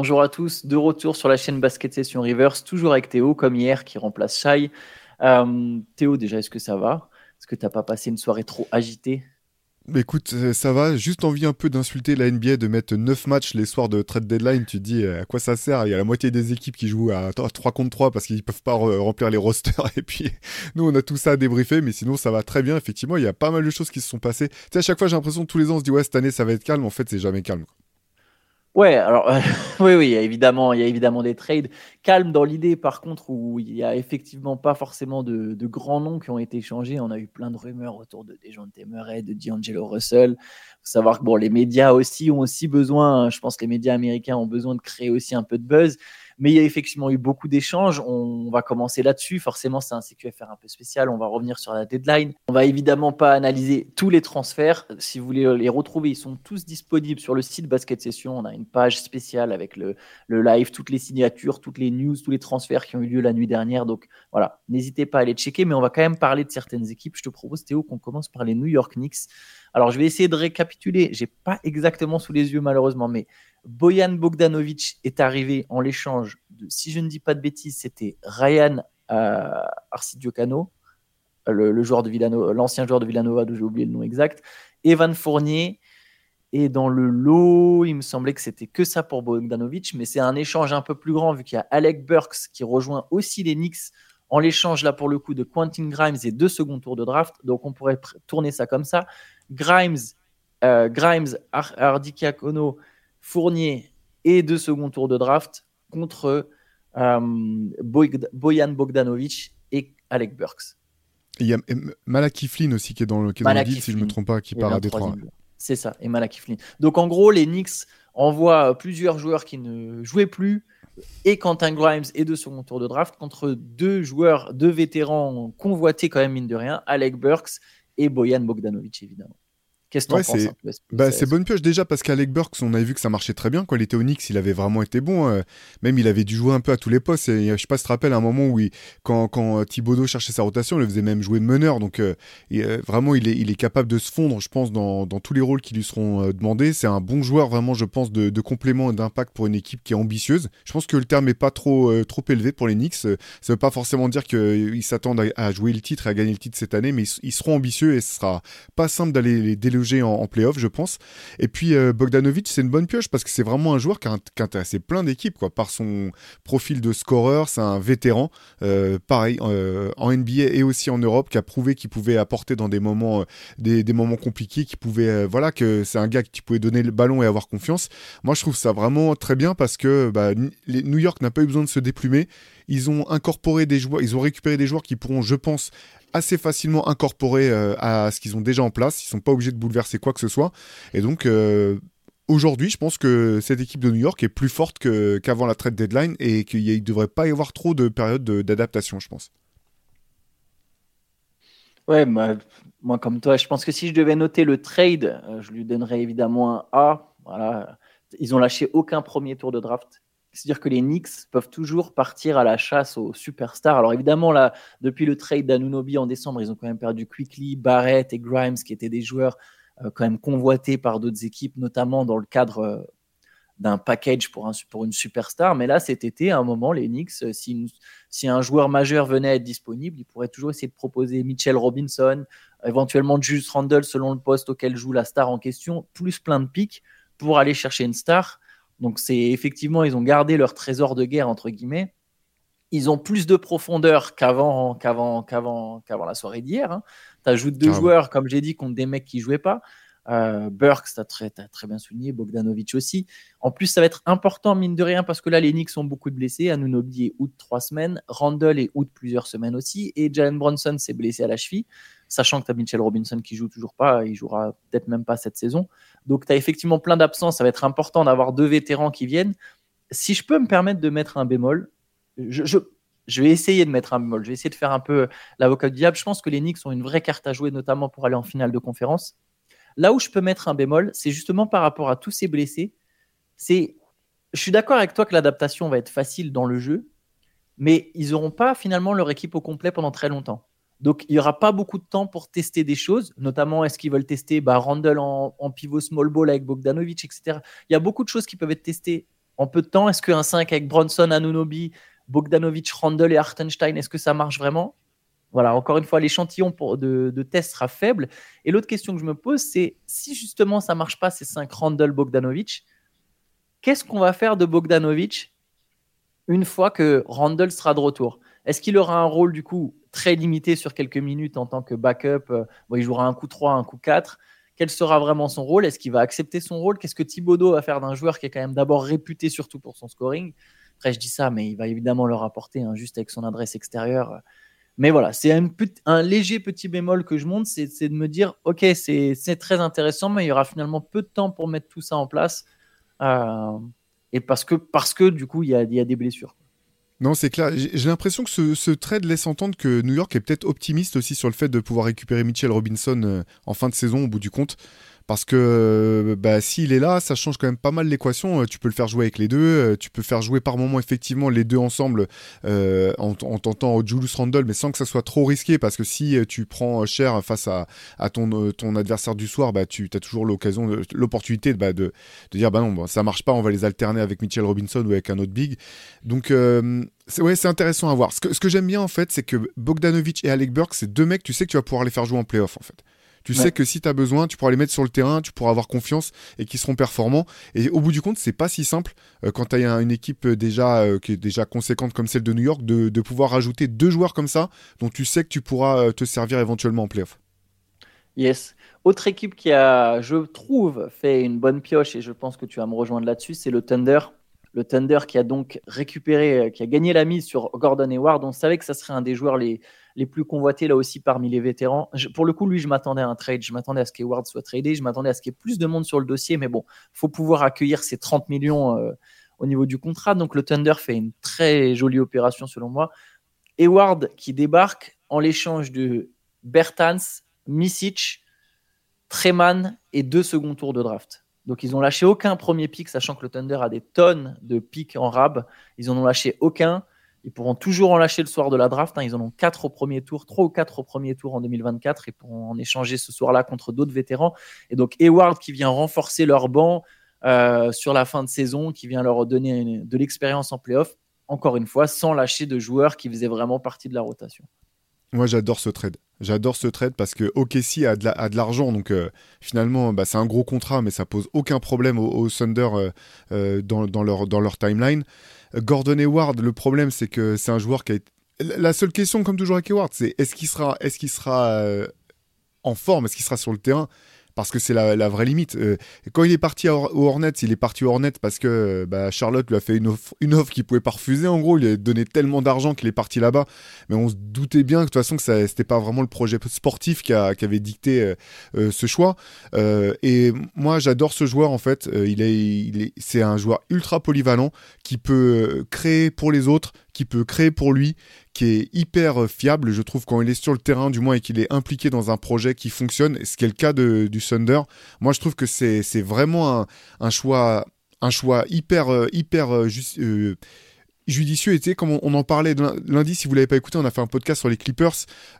Bonjour à tous, de retour sur la chaîne Basket Session Reverse, toujours avec Théo, comme hier, qui remplace Shai. Euh, Théo, déjà, est-ce que ça va? Est-ce que tu n'as pas passé une soirée trop agitée? Écoute, euh, ça va, juste envie un peu d'insulter la NBA, de mettre 9 matchs les soirs de trade deadline, tu te dis euh, à quoi ça sert? Il y a la moitié des équipes qui jouent à 3 contre 3 parce qu'ils peuvent pas remplir les rosters, et puis nous on a tout ça à débriefer, mais sinon ça va très bien, effectivement, il y a pas mal de choses qui se sont passées. Tu sais, à chaque fois j'ai l'impression que tous les ans on se dit ouais cette année ça va être calme, en fait c'est jamais calme. Ouais, alors oui, oui, il y a évidemment, il y a évidemment des trades calmes dans l'idée, par contre, où il y a effectivement pas forcément de, grands noms qui ont été échangés. On a eu plein de rumeurs autour de Dejounte Murray, de D'Angelo Russell. Faut savoir que bon, les médias aussi ont aussi besoin, je pense que les médias américains ont besoin de créer aussi un peu de buzz. Mais il y a effectivement eu beaucoup d'échanges. On va commencer là-dessus. Forcément, c'est un CQFR un peu spécial. On va revenir sur la deadline. On va évidemment pas analyser tous les transferts. Si vous voulez les retrouver, ils sont tous disponibles sur le site Basket Session. On a une page spéciale avec le, le live, toutes les signatures, toutes les news, tous les transferts qui ont eu lieu la nuit dernière. Donc voilà, n'hésitez pas à les checker. Mais on va quand même parler de certaines équipes. Je te propose, Théo, qu'on commence par les New York Knicks. Alors, je vais essayer de récapituler. J'ai pas exactement sous les yeux, malheureusement, mais Boyan Bogdanovic est arrivé en l'échange de, si je ne dis pas de bêtises, c'était Ryan euh, Arcidiocano, le, joueur de Villanova, l'ancien joueur de Villanova, dont j'ai oublié le nom exact, Evan Fournier. Et dans le lot, il me semblait que c'était que ça pour Bogdanovic, mais c'est un échange un peu plus grand vu qu'il y a Alec Burks qui rejoint aussi les Knicks en l'échange là pour le coup de Quentin Grimes et deux secondes tours de draft. Donc on pourrait tourner ça comme ça. Grimes, euh, Grimes, Fournier et deux seconds tours de draft contre euh, Boyan Bogdanovic et Alec Burks. Il y a Malaki Flynn aussi qui est dans le, qui deal, si je ne me trompe pas, qui part à Détroit. C'est ça, et Malaki Flynn. Donc en gros, les Knicks envoient plusieurs joueurs qui ne jouaient plus et Quentin Grimes et deux second tours de draft contre deux joueurs, deux vétérans convoités quand même mine de rien, Alec Burks et Boyan Bogdanovic évidemment. Qu'est-ce que tu penses bah, C'est bonne pioche déjà parce qu'Alec Burks, on avait vu que ça marchait très bien. Quand il était au Knicks, il avait vraiment été bon. Euh, même il avait dû jouer un peu à tous les postes. Et, je sais pas si tu te rappelles un moment où quand, quand Thibodeau cherchait sa rotation, il le faisait même jouer meneur. Donc euh, euh, vraiment, il est, il est capable de se fondre, je pense, dans, dans tous les rôles qui lui seront demandés. C'est un bon joueur, vraiment, je pense, de, de complément et d'impact pour une équipe qui est ambitieuse. Je pense que le terme est pas trop, trop élevé pour les Knicks. Ça veut pas forcément dire qu'ils s'attendent à, jouer le titre et à gagner le titre cette année, mais ils, seront ambitieux et ce sera pas simple d'aller les déloger en, en playoff je pense. Et puis euh, Bogdanovic, c'est une bonne pioche parce que c'est vraiment un joueur qui a, plein d'équipes, quoi, par son profil de scoreur. C'est un vétéran, euh, pareil, euh, en NBA et aussi en Europe, qui a prouvé qu'il pouvait apporter dans des moments, des, moments compliqués, qui pouvait, voilà, que c'est un gars qui pouvait donner le ballon et avoir confiance. Moi, je trouve ça vraiment très bien parce que bah, New York n'a pas eu besoin de se déplumer. Ils ont incorporé des joueurs, ils ont récupéré des joueurs qui pourront, je pense, assez facilement incorporés euh, à ce qu'ils ont déjà en place. Ils sont pas obligés de bouleverser quoi que ce soit. Et donc, euh, aujourd'hui, je pense que cette équipe de New York est plus forte qu'avant la trade deadline et qu'il ne devrait pas y avoir trop de période d'adaptation, je pense. Ouais, moi, moi, comme toi, je pense que si je devais noter le trade, euh, je lui donnerais évidemment un A. Voilà. Ils ont lâché aucun premier tour de draft. C'est-à-dire que les Knicks peuvent toujours partir à la chasse aux superstars. Alors évidemment, là, depuis le trade d'Anunobi en décembre, ils ont quand même perdu Quickly, Barrett et Grimes, qui étaient des joueurs euh, quand même convoités par d'autres équipes, notamment dans le cadre euh, d'un package pour, un, pour une superstar. Mais là, cet été, à un moment, les Knicks, euh, si, si un joueur majeur venait à être disponible, ils pourraient toujours essayer de proposer Mitchell Robinson, éventuellement Julius Randle selon le poste auquel joue la star en question, plus plein de pics pour aller chercher une star donc c'est effectivement, ils ont gardé leur trésor de guerre, entre guillemets. Ils ont plus de profondeur qu'avant qu'avant, qu'avant, qu'avant la soirée d'hier. Hein. Tu ajoutes deux joueurs, comme j'ai dit, contre des mecs qui jouaient pas. Euh, Burks, tu as très, très bien souligné, Bogdanovic aussi. En plus, ça va être important, mine de rien, parce que là, les Knicks ont beaucoup de blessés. Anunobi est out trois semaines, Randall est out plusieurs semaines aussi, et Jalen Bronson s'est blessé à la cheville sachant que tu as Mitchell Robinson qui joue toujours pas, il jouera peut-être même pas cette saison. Donc tu as effectivement plein d'absences, ça va être important d'avoir deux vétérans qui viennent. Si je peux me permettre de mettre un bémol, je, vais essayer de mettre un bémol, je vais essayer de faire un peu l'avocat du diable. Je pense que les Knicks ont une vraie carte à jouer, notamment pour aller en finale de conférence. Là où je peux mettre un bémol, c'est justement par rapport à tous ces blessés. C'est, je suis d'accord avec toi que l'adaptation va être facile dans le jeu, mais ils n'auront pas finalement leur équipe au complet pendant très longtemps. Donc, il n'y aura pas beaucoup de temps pour tester des choses, notamment est-ce qu'ils veulent tester bah, Randall en, pivot small ball avec Bogdanovic, etc. Il y a beaucoup de choses qui peuvent être testées en peu de temps Est-ce qu'un 5 avec Bronson, Anunobi, Bogdanovic, Randall et Hartenstein, est-ce que ça marche vraiment? Voilà, encore une fois, l'échantillon de, test sera faible. Et l'autre question que je me pose, c'est si justement ça marche pas, ces 5 Randall, Bogdanovic, qu'est-ce qu'on va faire de Bogdanovic une fois que Randall sera de retour? Est-ce qu'il aura un rôle du coup très limité sur quelques minutes en tant que backup euh, Il jouera un coup 3, un coup 4 quel sera vraiment son rôle? Est-ce qu'il va accepter son rôle? Qu'est-ce que Thibodeau va faire d'un joueur qui est quand même d'abord réputé surtout pour son scoring? Après, je dis ça, mais il va évidemment leur apporter hein, juste avec son adresse extérieure. Mais voilà, c'est un, léger petit bémol que je monte, c'est de me dire, ok, c'est très intéressant, mais il y aura finalement peu de temps pour mettre tout ça en place. Euh, et parce que, parce que du coup, il y a des blessures. Non, c'est clair. J'ai l'impression que ce, trade laisse entendre que New York est peut-être optimiste aussi sur le fait de pouvoir récupérer Mitchell Robinson euh, en fin de saison au bout du compte. Parce que euh, bah, s'il est là, ça change quand même pas mal l'équation. Euh, tu peux le faire jouer avec les deux. Euh, tu peux faire jouer par moment effectivement les deux ensemble en, tentant Julius Randle, mais sans que ça soit trop risqué. Parce que si tu prends cher face à, ton, adversaire du soir, bah, tu as toujours l'occasion, l'opportunité bah, de, dire bah non, ça marche pas, on va les alterner avec Mitchell Robinson ou avec un autre big. Donc c'est intéressant à voir. Ce que, ce que j'aime bien en fait, c'est que Bogdanovic et Alec Burke, c'est deux mecs, tu sais que tu vas pouvoir les faire jouer en playoff en fait. Tu sais que si tu as besoin, tu pourras les mettre sur le terrain, tu pourras avoir confiance et qu'ils seront performants. Et au bout du compte, c'est pas si simple euh, quand tu as une équipe euh, déjà euh, qui est déjà conséquente comme celle de New York de, de, pouvoir rajouter deux joueurs comme ça dont tu sais que tu pourras te servir éventuellement en playoff. Yes. Autre équipe qui a, je trouve, fait une bonne pioche et je pense que tu vas me rejoindre là-dessus, c'est le Thunder. Le Thunder qui a donc récupéré, qui a gagné la mise sur Gordon Hayward. On savait que ça serait un des joueurs les, les plus convoités là aussi parmi les vétérans. pour le coup, lui, je m'attendais à un trade, je m'attendais à ce qu'Eward soit tradé, je m'attendais à ce qu'il y ait plus de monde sur le dossier, mais bon, faut pouvoir accueillir ces 30 millions euh, au niveau du contrat. Donc le Thunder fait une très jolie opération selon moi. Eward qui débarque en l'échange de Bertans, Misic, Treman et deux seconds tours de draft. Donc ils ont lâché aucun premier pick, sachant que le Thunder a des tonnes de picks en rab. Ils en ont lâché aucun. Ils pourront toujours en lâcher le soir de la draft. Hein. Ils en ont quatre au premier tour, trois ou quatre au premier tour en 2024 et pourront en échanger ce soir-là contre d'autres vétérans. Et donc Hayward qui vient renforcer leur banc euh, sur la fin de saison, qui vient leur donner de l'expérience en playoff, encore une fois, sans lâcher de joueurs qui faisaient vraiment partie de la rotation. Moi, j'adore ce trade. J'adore ce trade parce que OKC a de l'argent, donc euh, finalement, bah, c'est un gros contrat, mais ça pose aucun problème aux, Thunder euh, dans leur timeline. Gordon Hayward, le problème, c'est que c'est un joueur qui a été... La seule question, comme toujours avec Hayward, c'est est-ce qu'il sera, est-ce qu'il sera en forme, est-ce qu'il sera sur le terrain? Parce que c'est la, vraie limite. Euh, quand il est parti au Hornets, il est parti au Hornets parce que bah, Charlotte lui a fait une offre, une pouvait pas refuser. En gros, il a donné tellement d'argent qu'il est parti là-bas. Mais on se doutait bien que de toute façon que ce n'était pas vraiment le projet sportif qui, avait dicté euh, euh, ce choix. et moi, j'adore ce joueur en fait. c'est un joueur ultra polyvalent qui peut créer pour les autres, qui peut créer pour lui, est hyper euh, fiable, je trouve, quand il est sur le terrain, du moins, et qu'il est impliqué dans un projet qui fonctionne, ce qui est le cas du Thunder. Moi, je trouve que c'est vraiment un, choix, un choix hyper, euh, hyper euh, juste, judicieux était, comme on, en parlait lundi, si vous l'avez pas écouté, on a fait un podcast sur les Clippers,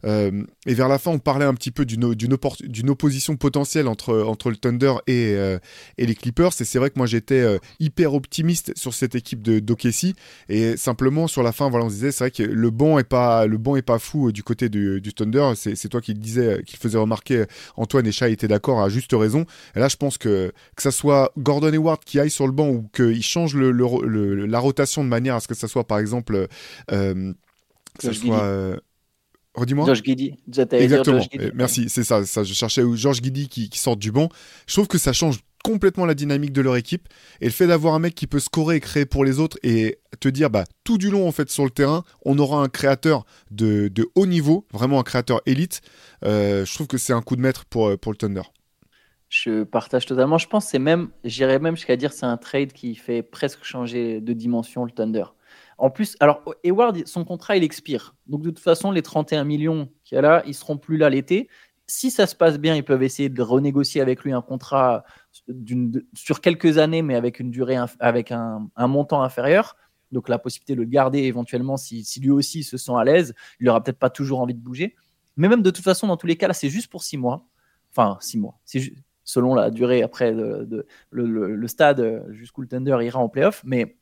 euh, et vers la fin, on parlait un petit peu d'une opposition potentielle entre, entre le Thunder et, euh, et les Clippers, et c'est vrai que moi j'étais euh, hyper optimiste sur cette équipe de d'Okessi, et simplement sur la fin, voilà, on se disait, c'est vrai que le banc est pas, le banc est pas fou du côté du, Thunder, c'est toi qui le disais, qui le faisait remarquer, Antoine et Chat étaient d'accord à juste raison, et là je pense que que ça soit Gordon Hayward qui aille sur le banc ou qu'il change le, le, la rotation de manière à ce que ça soit par exemple. Euh, que ça soit. Euh, redis-moi. George Guidi. Exactement. Merci, c'est ça, ça. Je cherchais George Guidi qui, qui sort du banc. Je trouve que ça change complètement la dynamique de leur équipe. Et le fait d'avoir un mec qui peut scorer et créer pour les autres et te dire, bah, tout du long, en fait, sur le terrain, on aura un créateur de, de haut niveau, vraiment un créateur élite. Euh, je trouve que c'est un coup de maître pour, pour le Thunder. Je partage totalement. Je pense c'est même, j'irais même jusqu'à dire c'est un trade qui fait presque changer de dimension le Thunder. En plus, alors Hayward, son contrat il expire. Donc de toute façon, les 31 millions qu'il a là, ils seront plus là l'été. Si ça se passe bien, ils peuvent essayer de renégocier avec lui un contrat sur quelques années, mais avec une durée, avec un, montant inférieur. Donc la possibilité de le garder éventuellement si, lui aussi se sent à l'aise. Il n'aura peut-être pas toujours envie de bouger. Mais même de toute façon, dans tous les cas, là, c'est juste pour six mois. Enfin, six mois. C'est selon la durée après le, stade jusqu'où le Thunder ira en playoff. Mais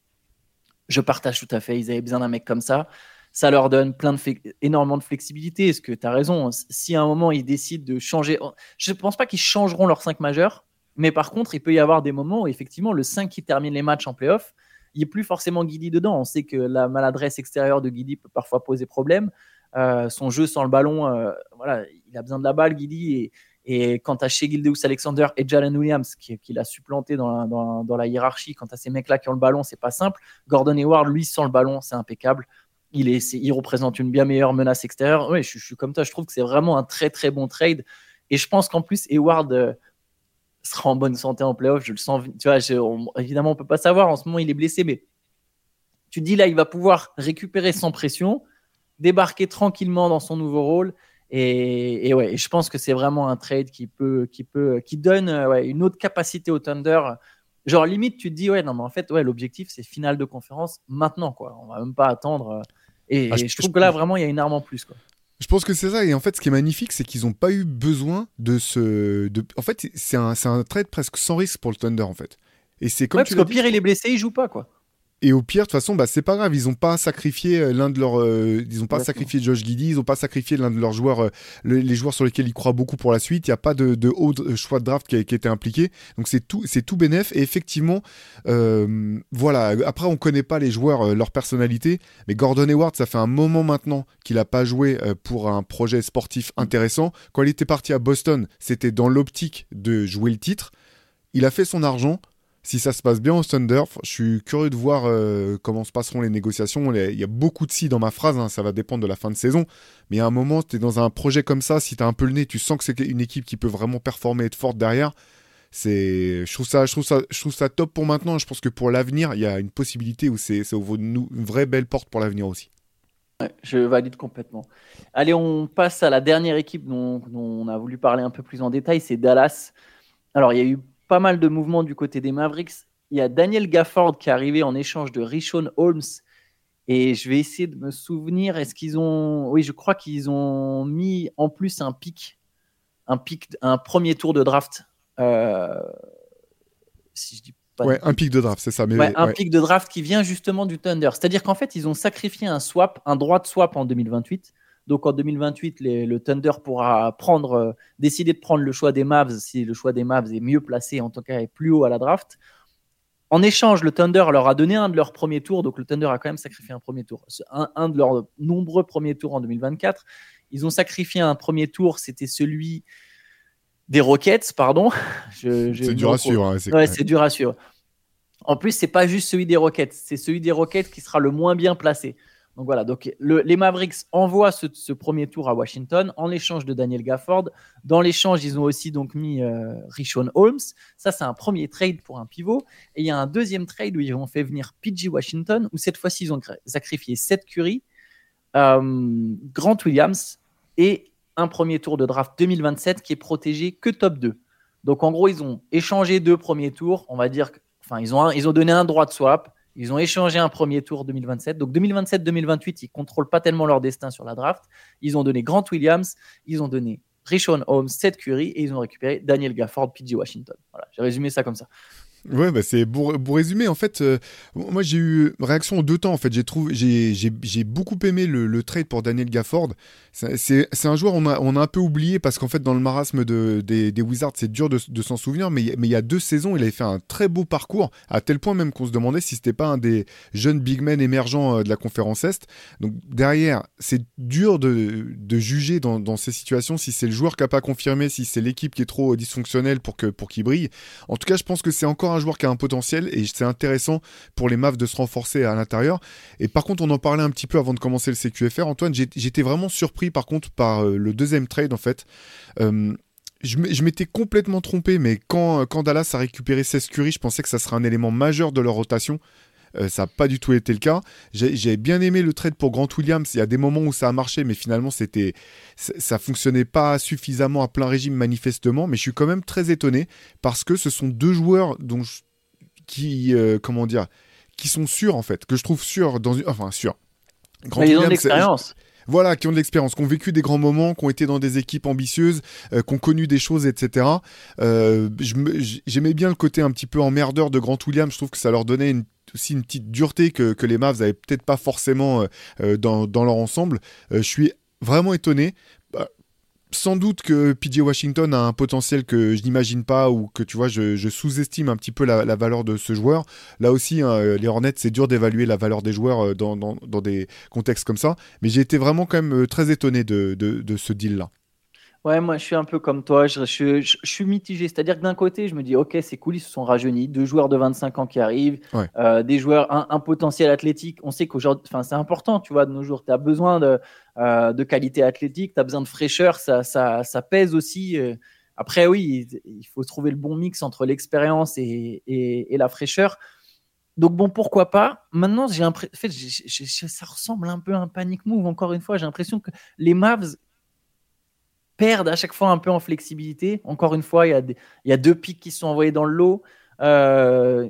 je partage tout à fait. Ils avaient besoin d'un mec comme ça. Ça leur donne plein de énormément de flexibilité. Est-ce que tu as raison Si à un moment ils décident de changer, je ne pense pas qu'ils changeront leurs 5 majeurs. Mais par contre, il peut y avoir des moments où effectivement le 5 qui termine les matchs en playoff, il n'est plus forcément Guidi dedans. On sait que la maladresse extérieure de Guidi peut parfois poser problème. Euh, son jeu sans le ballon, euh, voilà, il a besoin de la balle, Guidi. Et quant à chez Gildeus Alexander et Jalen Williams, qui, l'a supplanté dans la, hiérarchie, quant à ces mecs-là qui ont le ballon, c'est pas simple. Gordon Hayward, lui, sans le ballon, c'est impeccable. Il, représente une bien meilleure menace extérieure. Oui, je, suis comme toi, je trouve que c'est vraiment un très très bon trade. Et je pense qu'en plus, Hayward euh, sera en bonne santé en playoff. Je le sens. Tu vois, évidemment, on peut pas savoir. En ce moment, il est blessé, mais tu dis là, il va pouvoir récupérer sans pression, débarquer tranquillement dans son nouveau rôle et, ouais, je pense que c'est vraiment un trade qui peut, qui peut, qui donne euh, une autre capacité au Thunder. Genre limite, tu te dis ouais, non mais en fait ouais, l'objectif c'est finale de conférence maintenant quoi. On va même pas attendre. Euh, et, ah, je, trouve que là vraiment il y a une arme en plus quoi. Je pense que c'est ça. Et en fait, ce qui est magnifique, c'est qu'ils n'ont pas eu besoin de ce. De... En fait, c'est un, un trade presque sans risque pour le Thunder, en fait. Et c'est comme ouais, parce qu'au pire, il est blessé, il joue pas, quoi. Et au pire, de toute façon, bah, c'est pas grave. Ils ont pas sacrifié euh, l'un de leurs, euh, ils pas sacrifié Josh Giddy, ils ont pas sacrifié l'un de leurs joueurs, euh, les joueurs sur lesquels ils croient beaucoup pour la suite. Il y a pas de, de haut choix de draft qui a, qui été impliqué. Donc c'est tout, c'est tout bénéf. Et effectivement, voilà. Après, on connaît pas les joueurs, leur personnalité, mais Gordon Hayward, ça fait un moment maintenant qu'il a pas joué pour un projet sportif intéressant. Quand il était parti à Boston, c'était dans l'optique de jouer le titre. Il a fait son argent si ça se passe bien au Thunder, je suis curieux de voir euh, comment se passeront les négociations. Il y a beaucoup de si dans ma phrase, hein, ça va dépendre de la fin de saison. Mais à un moment, tu es dans un projet comme ça, si tu as un peu le nez, tu sens que c'est une équipe qui peut vraiment performer et être forte derrière. Je trouve ça, je trouve ça, je trouve ça top pour maintenant. Je pense que pour l'avenir, il y a une possibilité où c'est, ouvre une, vraie belle porte pour l'avenir aussi. je valide complètement. Allez, on passe à la dernière équipe dont, dont on a voulu parler un peu plus en détail, c'est Dallas. Alors, il y a eu pas mal de mouvements du côté des Mavericks. Il y a Daniel Gafford qui est arrivé en échange de Rishon Holmes. Et je vais essayer de me souvenir, est-ce qu'ils ont... Oui, je crois qu'ils ont mis en plus un pic, un pic, un premier tour de draft. Euh, si je dis pas ouais, un pic de draft, c'est ça. Mais ouais, un pic de draft qui vient justement du Thunder. C'est-à-dire qu'en fait, ils ont sacrifié un swap, un droit de swap en 2028 donc en 2028, le Thunder pourra prendre, euh, décider de prendre le choix des Mavs si le choix des Mavs est mieux placé, en tout cas est plus haut à la draft. En échange, le Thunder leur a donné un de leurs premiers tours, donc le Thunder a quand même sacrifié un premier tour, un, de leurs nombreux premiers tours en 2024. Ils ont sacrifié un premier tour, c'était celui des Rockets, pardon. c'est dur à suivre. Hein, ouais, c'est dur à suivre. En plus, c'est pas juste celui des Rockets, c'est celui des Rockets qui sera le moins bien placé. Donc voilà, les Mavericks envoient ce, premier tour à Washington en échange de Daniel Gafford. Dans l'échange, ils ont aussi donc mis euh, Rishon Holmes. Ça, c'est un premier trade pour un pivot. Et il y a un deuxième trade où ils ont fait venir PG Washington, où cette fois-ci, ils ont sacrifié Seth Curry, euh, Grant Williams et un premier tour de draft 2027 qui est protégé que top 2. Donc en gros, ils ont échangé deux premiers tours. On va dire, enfin, ils ont donné un droit de swap ils ont échangé un premier tour 2027. Donc 2027-2028, ils contrôlent pas tellement leur destin sur la draft. Ils ont donné Grant Williams, ils ont donné Rishon Holmes, Seth Curry et ils ont récupéré Daniel Gafford, PG Washington. Voilà, j'ai résumé ça comme ça. Ouais, bah c'est pour, résumer, en fait, euh, moi j'ai eu réaction en deux temps. En fait, j'ai trouvé, j'ai beaucoup aimé le, trade pour Daniel Gafford. C'est un joueur on a, on a un peu oublié parce qu'en fait dans le marasme de, des, Wizards, c'est dur de, s'en souvenir. Mais, mais il y a deux saisons, il avait fait un très beau parcours à tel point même qu'on se demandait si c'était pas un des jeunes big men émergents euh, de la conférence Est. Donc derrière, c'est dur de, juger dans, ces situations si c'est le joueur qui n'a pas confirmé, si c'est l'équipe qui est trop dysfonctionnelle pour que pour qu'il brille. En tout cas, je pense que c'est encore un joueur qui a un potentiel et c'est intéressant pour les Mavs de se renforcer à l'intérieur. Et par contre, on en parlait un petit peu avant de commencer le CQFR. Antoine, j'étais vraiment surpris par contre par euh, le deuxième trade en fait. Euh, je m'étais complètement trompé, mais quand, quand, Dallas a récupéré 16 Curry, je pensais que ça serait un élément majeur de leur rotation. Euh, ça n'a pas du tout été le cas. J'ai bien aimé le trade pour Grant Williams. Il y a des moments où ça a marché, mais finalement, c'était, ça fonctionnait pas suffisamment à plein régime manifestement. Mais je suis quand même très étonné parce que ce sont deux joueurs dont qui, euh, comment dire, qui sont sûrs en fait, que je trouve sûrs dans une, enfin sûrs. Grant ils ont de l'expérience. Voilà, qui ont de l'expérience, qui ont vécu des grands moments, qui ont été dans des équipes ambitieuses, euh, qui ont connu des choses, etc. Euh, j'aimais bien le côté un petit peu emmerdeur de Grant Williams. Je trouve que ça leur donnait aussi une petite dureté que, les Mavs avaient peut-être pas forcément dans, dans, leur ensemble. je suis vraiment étonné sans doute que PJ Washington a un potentiel que je n'imagine pas ou que tu vois, je, sous-estime un petit peu la, valeur de ce joueur. Là aussi, hein, les Hornets, c'est dur d'évaluer la valeur des joueurs euh, dans, des contextes comme ça. Mais j'ai été vraiment quand même euh, très étonné de ce deal-là. Ouais, moi je suis un peu comme toi, je, suis mitigé. C'est-à-dire que d'un côté, je me dis, ok, c'est cool, ils se sont rajeunis, deux joueurs de 25 ans qui arrivent, euh, des joueurs, un, potentiel athlétique. On sait qu'aujourd'hui, enfin, c'est important, tu vois, de nos jours, tu as besoin de, euh, de qualité athlétique, tu as besoin de fraîcheur, ça, ça, ça pèse aussi. Euh. Après, oui, il faut trouver le bon mix entre l'expérience et, et, la fraîcheur. Donc bon, pourquoi pas? Maintenant, j'ai l'impression, en fait, ça ressemble un peu à un panic move. Encore une fois, j'ai l'impression que les Mavs perdent à chaque fois un peu en flexibilité. Encore une fois, il y a, deux pics qui sont envoyés dans le lot. Euh,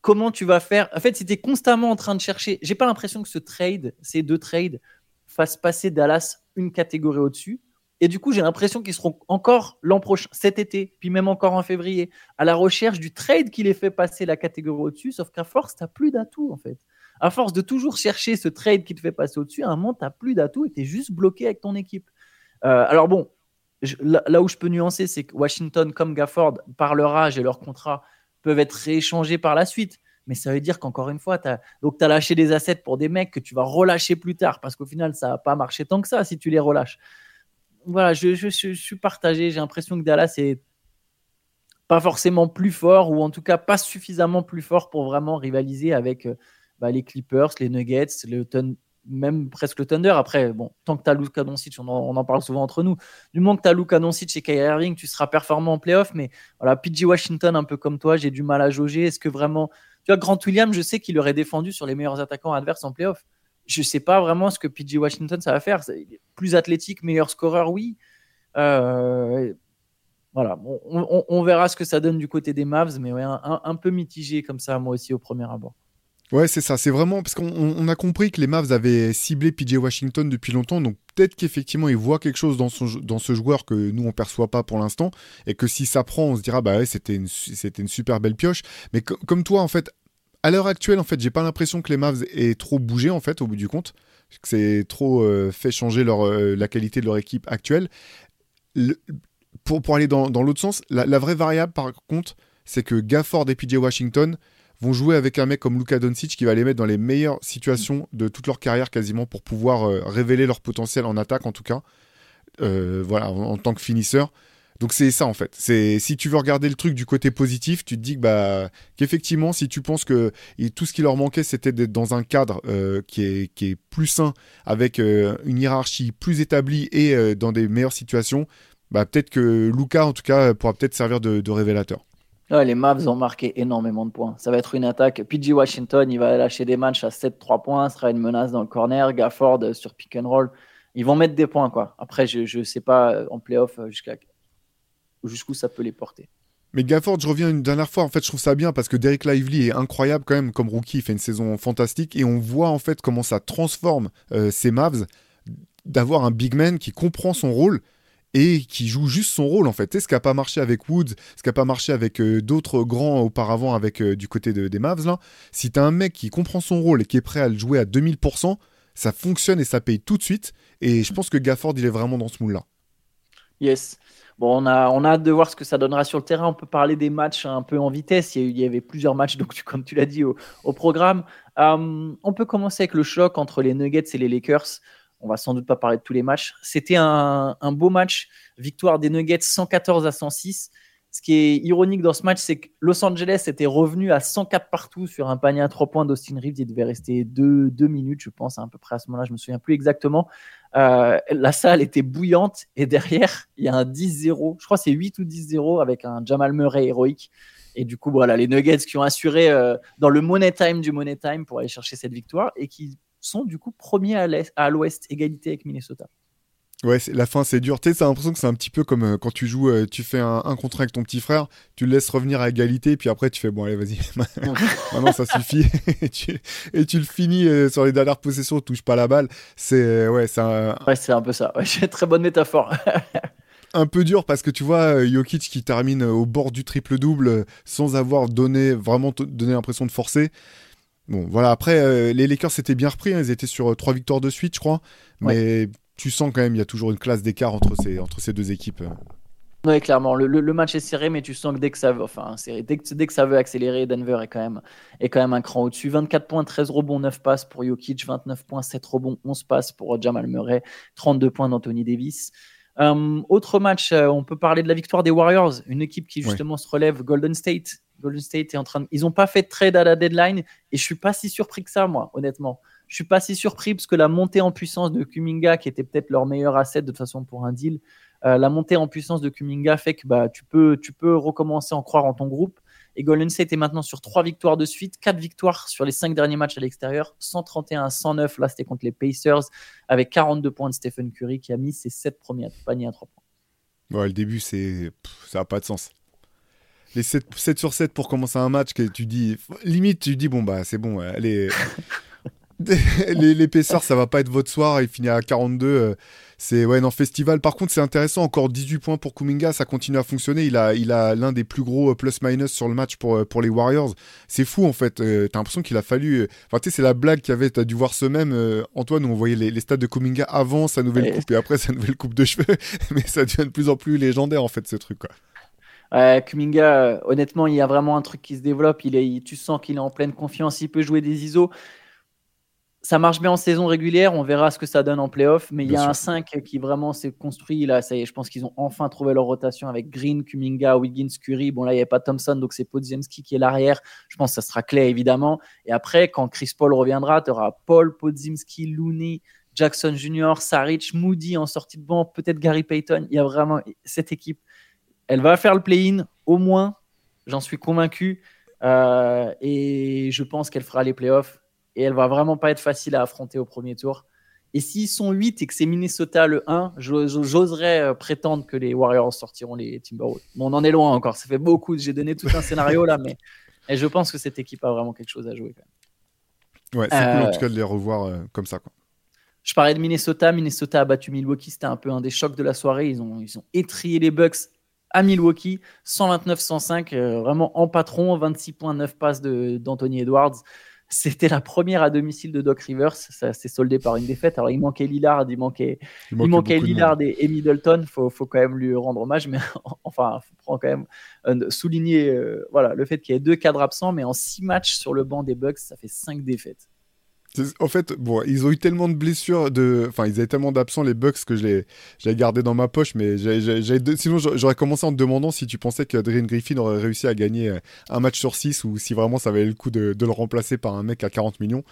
comment tu vas faire? En fait, si tu es constamment en train de chercher, j'ai pas l'impression que ce trade, ces deux trades, fassent passer Dallas une catégorie au-dessus. Et du coup, j'ai l'impression qu'ils seront encore l'an prochain, cet été, puis même encore en février, à la recherche du trade qui les fait passer la catégorie au-dessus. Sauf qu'à force, tu n'as plus d'atouts, en fait. À force de toujours chercher ce trade qui te fait passer au-dessus, à un moment, tu n'as plus d'atouts et tu es juste bloqué avec ton équipe. Euh, alors bon, là, où je peux nuancer, c'est que Washington, comme Gafford, par leur âge et leur contrat, peuvent être rééchangés par la suite. Mais ça veut dire qu'encore une fois, tu as, lâché des assets pour des mecs que tu vas relâcher plus tard, parce qu'au final, ça n'a pas marché tant que ça si tu les relâches. Voilà, je, suis partagé. J'ai l'impression que Dallas est pas forcément plus fort, ou en tout cas pas suffisamment plus fort pour vraiment rivaliser avec euh, bah, les Clippers, les Nuggets, le, même presque le Thunder. Après, bon, tant que tu as Luka on en, parle souvent entre nous. Du moment que tu as Luka Doncic et Kyrie Irving, tu seras performant en playoff. Mais voilà, PG Washington, un peu comme toi, j'ai du mal à jauger. Est-ce que vraiment. Tu vois, Grant Williams, je sais qu'il aurait défendu sur les meilleurs attaquants adverses en playoff. Je sais pas vraiment ce que PG Washington, ça va faire. Plus athlétique, meilleur scoreur, oui. Euh, voilà, on, verra ce que ça donne du côté des Mavs, mais ouais, un peu mitigé comme ça, moi aussi, au premier abord. Ouais, c'est ça. C'est vraiment parce qu'on a compris que les Mavs avaient ciblé PJ Washington depuis longtemps, donc peut-être qu'effectivement ils voient quelque chose dans, ce joueur que nous on perçoit pas pour l'instant, et que si ça prend, on se dira bah ouais, c'était une, super belle pioche. Mais comme toi, en fait, à l'heure actuelle, en fait, j'ai pas l'impression que les Mavs aient trop bougé en fait au bout du compte, que c'est trop euh, fait changer leur, euh, la qualité de leur équipe actuelle. pour, aller dans, dans l'autre sens, la, la vraie variable par contre, c'est que Gafford et PJ Washington vont jouer avec un mec comme Luka Doncic qui va les mettre dans les meilleures situations de toute leur carrière quasiment pour pouvoir euh, révéler leur potentiel en attaque en tout cas. Euh, voilà, en, tant que finisseur. Donc c'est ça en fait. C'est si tu veux regarder le truc du côté positif, tu te dis que bah qu'effectivement si tu penses que tout ce qui leur manquait c'était d'être dans un cadre euh, qui, est, qui est plus sain avec une hiérarchie plus établie et dans des meilleures situations, bah peut-être que Luca en tout cas pourra peut-être servir de révélateur les Mavs ont marqué énormément de points. Ça va être une attaque. PG Washington, il va lâcher des matchs à 7-3 points, sera une menace dans le corner. Gafford euh, sur pick and roll. Ils vont mettre des points. quoi. Après, je ne sais pas euh, en playoff euh, jusqu'à jusqu'où ça peut les porter. Mais Gafford, je reviens une dernière fois. En fait, je trouve ça bien parce que Derek Lively est incroyable quand même comme rookie. Il fait une saison fantastique et on voit en fait comment ça transforme ces Mavs d'avoir un big man qui comprend son rôle et qui joue juste son rôle en fait. Tu ce qui n'a pas marché avec Woods, ce qui n'a pas marché avec euh, d'autres grands auparavant avec euh, du côté des Mavs là. Si tu as un mec qui comprend son rôle et qui est prêt à le jouer à 2000%, ça fonctionne et ça paye tout de suite. Et je pense que Gafford, il est vraiment dans ce moule là. Yes. Bon, on a, on a hâte de voir ce que ça donnera sur le terrain. On peut parler des matchs un peu en vitesse. Il y avait plusieurs matchs, donc comme tu l'as dit, au, programme. Euh, on peut commencer avec le choc entre les Nuggets et les Lakers. On va sans doute pas parler de tous les matchs. C'était un, beau match, victoire des Nuggets 114 à 106. Ce qui est ironique dans ce match, c'est que Los Angeles était revenu à 104 partout sur un panier à 3 points d'Austin Reeves. Il devait rester 2 deux, minutes, je pense, à peu près à ce moment-là. Je me souviens plus exactement. Euh, la salle était bouillante et derrière, il y a un 10-0. Je crois que c'est 8 ou 10-0 avec un Jamal Murray héroïque. Et du coup, voilà, les Nuggets qui ont assuré euh, dans le money time du money time pour aller chercher cette victoire et qui sont du coup premiers à l'ouest, égalité avec Minnesota. Ouais, la fin c'est dur. Tu sais, l'impression que c'est un petit peu comme euh, quand tu joues, euh, tu fais un, un, contrat avec ton petit frère, tu le laisses revenir à égalité, puis après tu fais bon, allez, vas-y, maintenant ça suffit, et, tu, et, tu, le finis euh, sur les dernières possessions, touche pas la balle. C'est ouais, c'est un... Ouais, c'est un peu ça. Ouais, très bonne métaphore. un peu dur parce que tu vois Jokic qui termine au bord du triple double sans avoir donné vraiment donné l'impression de forcer. Bon, voilà. Après, les Lakers s'étaient bien repris. Hein, ils étaient sur trois victoires de suite, je crois. Mais tu sens quand même il y a toujours une classe d'écart entre ces, entre ces deux équipes. Oui, clairement. Le, le, match est serré, mais tu sens que dès que ça veut, enfin, dès que, dès que ça veut accélérer, Denver est quand même, est quand même un cran au-dessus. 24 points, 13 rebonds, 9 passes pour Jokic, 29 points, 7 rebonds, 11 passes pour Jamal Murray, 32 points d'Anthony Davis. Euh, autre match, euh, on peut parler de la victoire des Warriors, une équipe qui justement se relève, Golden State. Golden State est en train de... Ils n'ont pas fait de trade à la deadline et je suis pas si surpris que ça, moi, honnêtement. Je suis pas si surpris parce que la montée en puissance de Kuminga, qui était peut-être leur meilleur asset de toute façon pour un deal, euh, la montée en puissance de Kuminga fait que bah, tu, peux, tu peux recommencer à en croire en ton groupe. Et Golden State est maintenant sur trois victoires de suite, quatre victoires sur les cinq derniers matchs à l'extérieur, 131 109. Là, c'était contre les Pacers, avec 42 points de Stephen Curry qui a mis ses sept premiers paniers à trois points. Ouais, le début, c'est ça n'a pas de sens. Les 7, 7, sur 7 pour commencer un match, que tu dis, limite, tu dis, bon, bah, c'est bon, allez, L'épaisseur, ça va pas être votre soir. Il finit à 42. Euh, c'est ouais, non, festival. Par contre, c'est intéressant. Encore 18 points pour Kuminga. Ça continue à fonctionner. Il a, il a l'un des plus gros euh, plus-minus sur le match pour, euh, pour les Warriors. C'est fou, en fait. T'as l'impression qu'il a fallu. Enfin, tu sais, c'est la blague qu'il y avait. T'as dû voir ce même. Antoine, où on voyait les, les stats de Kuminga avant sa nouvelle coupe et après sa nouvelle coupe de cheveux. Mais ça devient de plus en plus légendaire, en fait, ce truc, quoi. Kuminga, honnêtement, il y a vraiment un truc qui se développe. Il est, tu sens qu'il est en pleine confiance. Il peut jouer des ISO ça marche bien en saison régulière, on verra ce que ça donne en playoff, mais il y a un 5 qui vraiment s'est construit là, ça y est, je pense qu'ils ont enfin trouvé leur rotation avec Green, Kuminga, Wiggins, Curry. Bon là, il n'y a pas Thompson, donc c'est Podziemski qui est l'arrière. Je pense que ça sera clé évidemment. Et après, quand Chris Paul reviendra, tu auras Paul, Podziemski, Looney, Jackson Jr., Saric, Moody en sortie de banc, peut-être Gary Payton. Il y a vraiment cette équipe. Elle va faire le play-in, au moins, j'en suis convaincu. Euh, et je pense qu'elle fera les playoffs et elle va vraiment pas être facile à affronter au premier tour. Et s'ils sont 8 et que c'est Minnesota le 1, j'oserais euh, prétendre que les Warriors sortiront les Timberwolves. Bon, on en est loin encore, ça fait beaucoup, j'ai donné tout un scénario là, mais et je pense que cette équipe a vraiment quelque chose à jouer. Quand même. Ouais, c'est cool en euh, tout cas de les revoir euh, comme ça. Quoi. Je parlais de Minnesota, Minnesota a battu Milwaukee, c'était un peu un des chocs de la soirée. Ils ont, ils ont étrié les Bucks à Milwaukee, 129-105, vraiment en patron, 26.9 passes d'Anthony Edwards. C'était la première à domicile de Doc Rivers. Ça s'est soldé par une défaite. Alors, il manquait Lillard, il manquait, il manquait, Lillard et, Middleton. Il faut, faut, quand même lui rendre hommage. Mais enfin, il faut quand même euh, souligner euh, voilà, le fait qu'il y ait deux cadres absents. Mais en six matchs sur le banc des Bucks, ça fait cinq défaites. En fait, bon, ils ont eu tellement de blessures, de... enfin, ils avaient tellement d'absents, les Bucks, que je l'ai gardé dans ma poche. Mais sinon, j'aurais commencé en te demandant si tu pensais que Adrian Griffin aurait réussi à gagner euh, un match sur 6 ou si vraiment ça valait le coup de, le remplacer par un mec à 40 millions.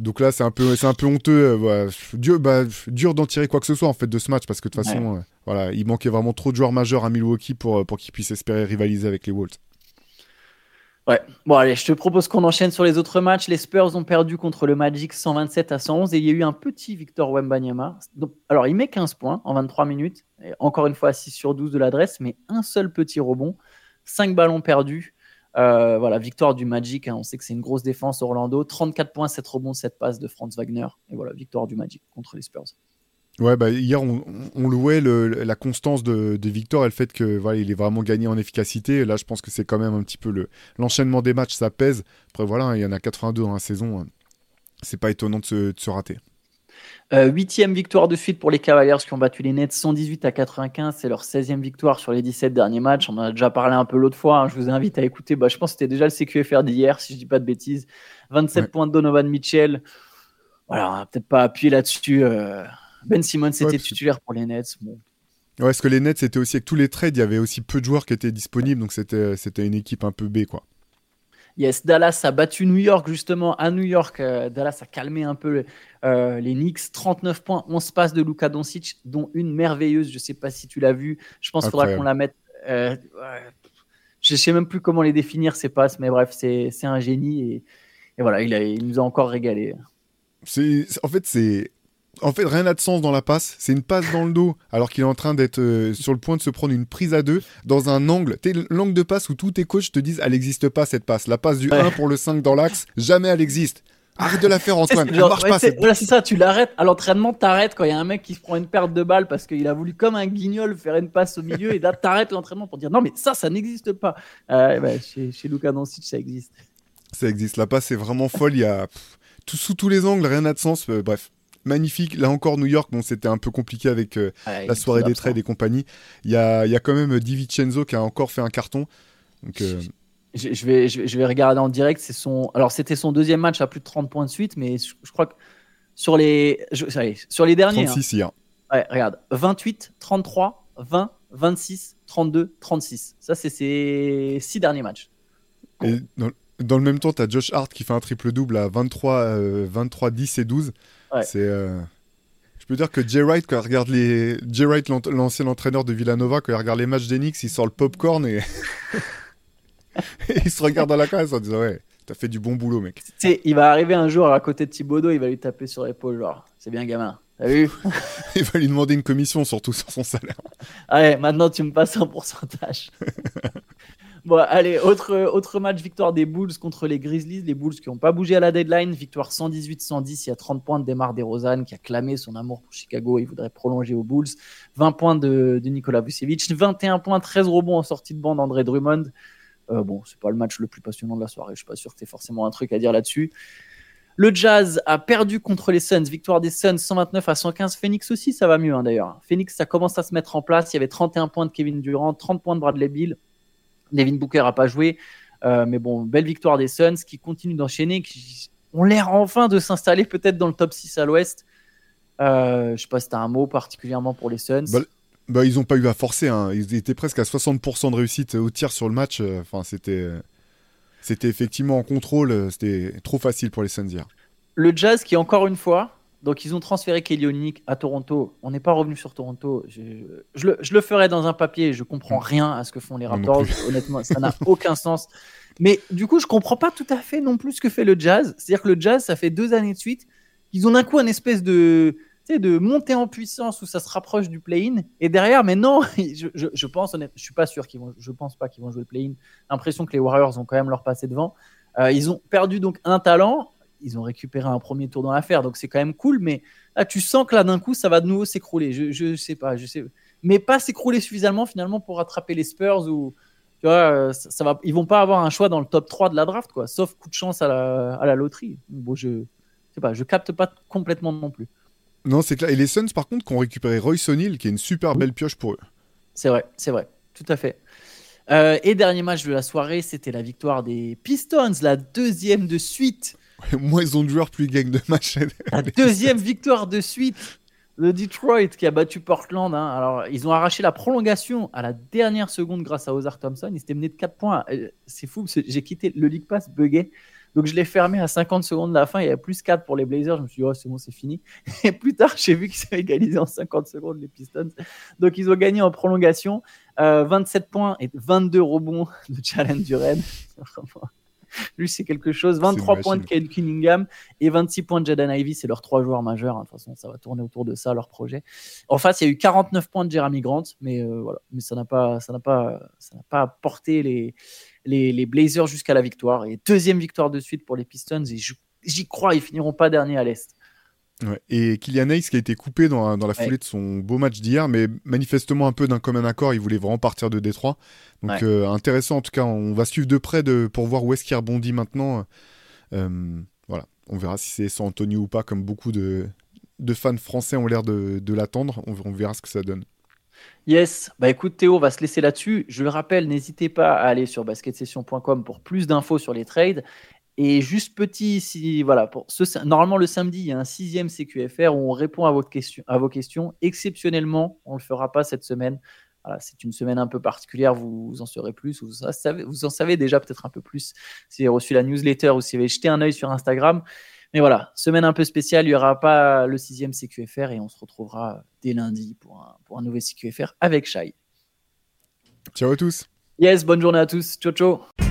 Donc là, c'est un peu, c'est un peu honteux. Euh, dur, bah, dur d'en tirer quoi que ce soit en fait de ce match parce que de toute façon, euh, voilà, il manquait vraiment trop de joueurs majeurs à Milwaukee pour, pour qu'ils puissent espérer rivaliser avec les Wolves. Ouais. Bon, allez, je te propose qu'on enchaîne sur les autres matchs. Les Spurs ont perdu contre le Magic 127 à 111 et il y a eu un petit Victor Wembanyama. alors, il met 15 points en 23 minutes. encore une fois, 6 sur 12 de l'adresse, mais un seul petit rebond. 5 ballons perdus. Euh, voilà, victoire du Magic. Hein. on sait que c'est une grosse défense Orlando. 34 points, 7 rebonds, 7 passes de Franz Wagner. Et voilà, victoire du Magic contre les Spurs. Ouais, bah, hier, on, louait la constance de, Victor et le fait que voilà, il est vraiment gagné en efficacité. là, je pense que c'est quand même un petit peu le, l'enchaînement des matchs, ça pèse. Après, voilà, il y en a 82 dans la saison. Hein. C'est pas étonnant de se, rater. Euh, huitième victoire de suite pour les Cavaliers qui ont battu les Nets 118 à 95. C'est leur 16e victoire sur les 17 derniers matchs. On en a déjà parlé un peu l'autre fois. Hein. Je vous invite à écouter. Bah, je pense que c'était déjà le CQFR d'hier, si je dis pas de bêtises. 27 points de Donovan Mitchell. Voilà, on va peut-être pas appuyer là-dessus. Euh, ben Simmons était titulaire pour les Nets. Bon. Ouais, parce que les Nets, c'était aussi avec tous les trades, il y avait aussi peu de joueurs qui étaient disponibles, donc c'était, c'était une équipe un peu B, quoi. Yes, Dallas a battu New York, justement, à New York. Euh, Dallas a calmé un peu euh, les Knicks. 39 points, 11 passes de Luka Doncic, dont une merveilleuse. Je ne sais pas si tu l'as vu. Je pense qu'il faudra qu'on la mette. Euh, je ne sais même plus comment les définir, ces passes, mais bref, c'est, c'est un génie. Et, et voilà, il, a, il nous a encore régalé. C'est, en fait, c'est En fait, rien n'a de sens dans la passe. C'est une passe dans le dos, alors qu'il est en train d'être euh, sur le point de se prendre une prise à deux dans un angle. T'es l'angle de passe où tous tes coachs te disent elle n'existe pas cette passe. La passe du 1 pour le 5 dans l'axe, jamais elle existe. Arrête de la faire, Antoine. Elle marche pas. Voilà, c'est ça. Tu l'arrêtes à l'entraînement, t'arrêtes quand il y a un mec qui se prend une perte de balle parce qu'il a voulu, comme un guignol, faire une passe au milieu et là, t'arrêtes l'entraînement pour dire non, mais ça, ça n'existe pas. Euh, bah, chez, chez Luka Doncic, ça existe. Ça existe. La passe est vraiment folle. Il y a tout, sous tous les angles, rien n'a de sens. Euh, bref, magnifique. Là encore, New York, bon, c'était un peu compliqué avec euh, la soirée des trades et compagnie. Il y a, y a, quand même Di Vincenzo qui a encore fait un carton. Donc, euh, je, vais, je, vais, regarder en direct. C'est son, alors c'était son deuxième match à plus de 30 points de suite, mais je, crois que sur les, sur les derniers. 36 hein. Ouais, regarde, 28, 33, 20, 26, 32, 36. Ça, c'est ses six derniers matchs. Et dans, le même temps, tu as Josh Hart qui fait un triple-double à 23, 23, 10 et 12. C'est. Euh, je peux dire que Jay Wright, quand il regarde les. Jay Wright, l'ancien entraîneur de Villanova, quand il regarde les matchs d'Enix, il sort le popcorn et. il se regarde dans la classe en disant Ouais, t'as fait du bon boulot, mec. sais, il va arriver un jour à côté de Thibodeau, il va lui taper sur l'épaule, genre, c'est bien, gamin. T'as vu? Il va lui demander une commission, surtout sur son salaire. Ouais, maintenant tu me passes un pourcentage. Bon, allez, autre, autre match, victoire des Bulls contre les Grizzlies. Les Bulls qui n'ont pas bougé à la deadline. Victoire 118-110. Il y a 30 points de Demar DeRozan qui a clamé son amour pour Chicago. Il voudrait prolonger aux Bulls. 20 points de, de Nikola Vucevic. 21 points, 13 rebonds en sortie de bande d'André Drummond. Euh, bon, c'est pas le match le plus passionnant de la soirée. Je suis pas sûr que tu forcément un truc à dire là-dessus. Le Jazz a perdu contre les Suns. Victoire des Suns 129 à 115. Phoenix aussi, ça va mieux hein, d'ailleurs. Phoenix, ça commence à se mettre en place. Il y avait 31 points de Kevin Durant, 30 points de Bradley Bill. Devin Booker n'a pas joué. Euh, mais bon, belle victoire des Suns qui continuent d'enchaîner, qui ont l'air enfin de s'installer peut-être dans le top 6 à l'ouest. Euh, je ne sais pas si tu as un mot particulièrement pour les Suns. Bah, bah ils n'ont pas eu à forcer. Hein. Ils étaient presque à 60% de réussite au tir sur le match. Enfin, c'était, c'était effectivement en contrôle. C'était trop facile pour les Suns hier. Le Jazz qui, encore une fois, donc ils ont transféré Kelly à Toronto. On n'est pas revenu sur Toronto. Je, le, je, le, ferai dans un papier. Je comprends mm. rien à ce que font les Raptors. Honnêtement, ça n'a aucun sens. Mais du coup, je comprends pas tout à fait non plus ce que fait le Jazz. C'est-à-dire que le Jazz, ça fait deux années de suite qu'ils ont d'un coup un espèce de de montée en puissance où ça se rapproche du play-in et derrière mais non je, je, je pense honnêtement je suis pas sûr qu'ils vont je pense pas qu'ils vont jouer le play-in l'impression que les Warriors ont quand même leur passé devant euh, ils ont perdu donc un talent ils ont récupéré un premier tour dans l'affaire, donc c'est quand même cool. Mais là, tu sens que là, d'un coup, ça va de nouveau s'écrouler. Je, je sais pas, je sais, mais pas s'écrouler suffisamment finalement pour rattraper les Spurs ou tu vois, ça, va, ils vont pas avoir un choix dans le top 3 de la draft, quoi, sauf coup de chance à la, à la loterie. Bon, je sais pas, je capte pas complètement non plus. Non, c'est clair. Et les Suns, par contre, qui ont récupéré Royce O'Neal, qui est une super belle pioche pour eux. C'est vrai, c'est vrai, tout à fait. Euh, et dernier match de la soirée, c'était la victoire des Pistons, la deuxième de suite Moins ils ont de joueurs, plus ils gagnent de matchs. Deuxième victoire de suite le Detroit qui a battu Portland. Hein. Alors, ils ont arraché la prolongation à la dernière seconde grâce à Ozark Thompson. Ils s'étaient menés de 4 points. C'est fou, j'ai quitté le League Pass bugué. Donc, je l'ai fermé à 50 secondes de la fin. Il y avait plus 4 pour les Blazers. Je me suis dit, oh, c'est bon, c'est fini. Et plus tard, j'ai vu qu'ils s'est égalisé en 50 secondes, les Pistons. Donc, ils ont gagné en prolongation. 27 euh, points et 22 rebonds de Challenge du Red. Lui, c'est quelque chose. 23 points de Kyle Cunningham et 26 points de Jaden Ivy. C'est leurs trois joueurs majeurs. Hein. De toute façon, ça va tourner autour de ça, leur projet. En face, il y a eu 49 points de Jeremy Grant, mais euh, voilà. Mais ça n'a pas, ça n'a pas, ça n'a pas porté les, les, les Blazers jusqu'à la victoire. Et deuxième victoire de suite pour les Pistons. Et j'y crois, ils finiront pas dernier à l'Est. Et Kylian Hayes qui a été coupé dans, dans la foulée de son beau match d'hier, mais manifestement un peu d'un commun accord, il voulait vraiment partir de Détroit. Donc euh, intéressant en tout cas, on va suivre de près de, pour voir où est-ce qu'il rebondit maintenant. Euh, voilà, on verra si c'est San Antonio ou pas, comme beaucoup de, de fans français ont l'air de, de l'attendre. On, on, verra ce que ça donne. Yes, bah écoute Théo, on va se laisser là-dessus. Je le rappelle, n'hésitez pas à aller sur basketsession.com pour plus d'infos sur les trades. Et juste petit, si, voilà, pour ce, normalement le samedi, il y a un sixième CQFR où on répond à, votre question, à vos questions. Exceptionnellement, on ne le fera pas cette semaine. Voilà, c'est une semaine un peu particulière, vous, en saurez plus, vous, savez, vous en savez déjà peut-être un peu plus si vous avez reçu la newsletter ou si vous avez jeté un œil sur Instagram. Mais voilà, semaine un peu spéciale, il n'y aura pas le sixième CQFR et on se retrouvera dès lundi pour un, pour un nouvel CQFR avec Shai. Ciao à tous. Yes, bonne journée à tous. Ciao, ciao.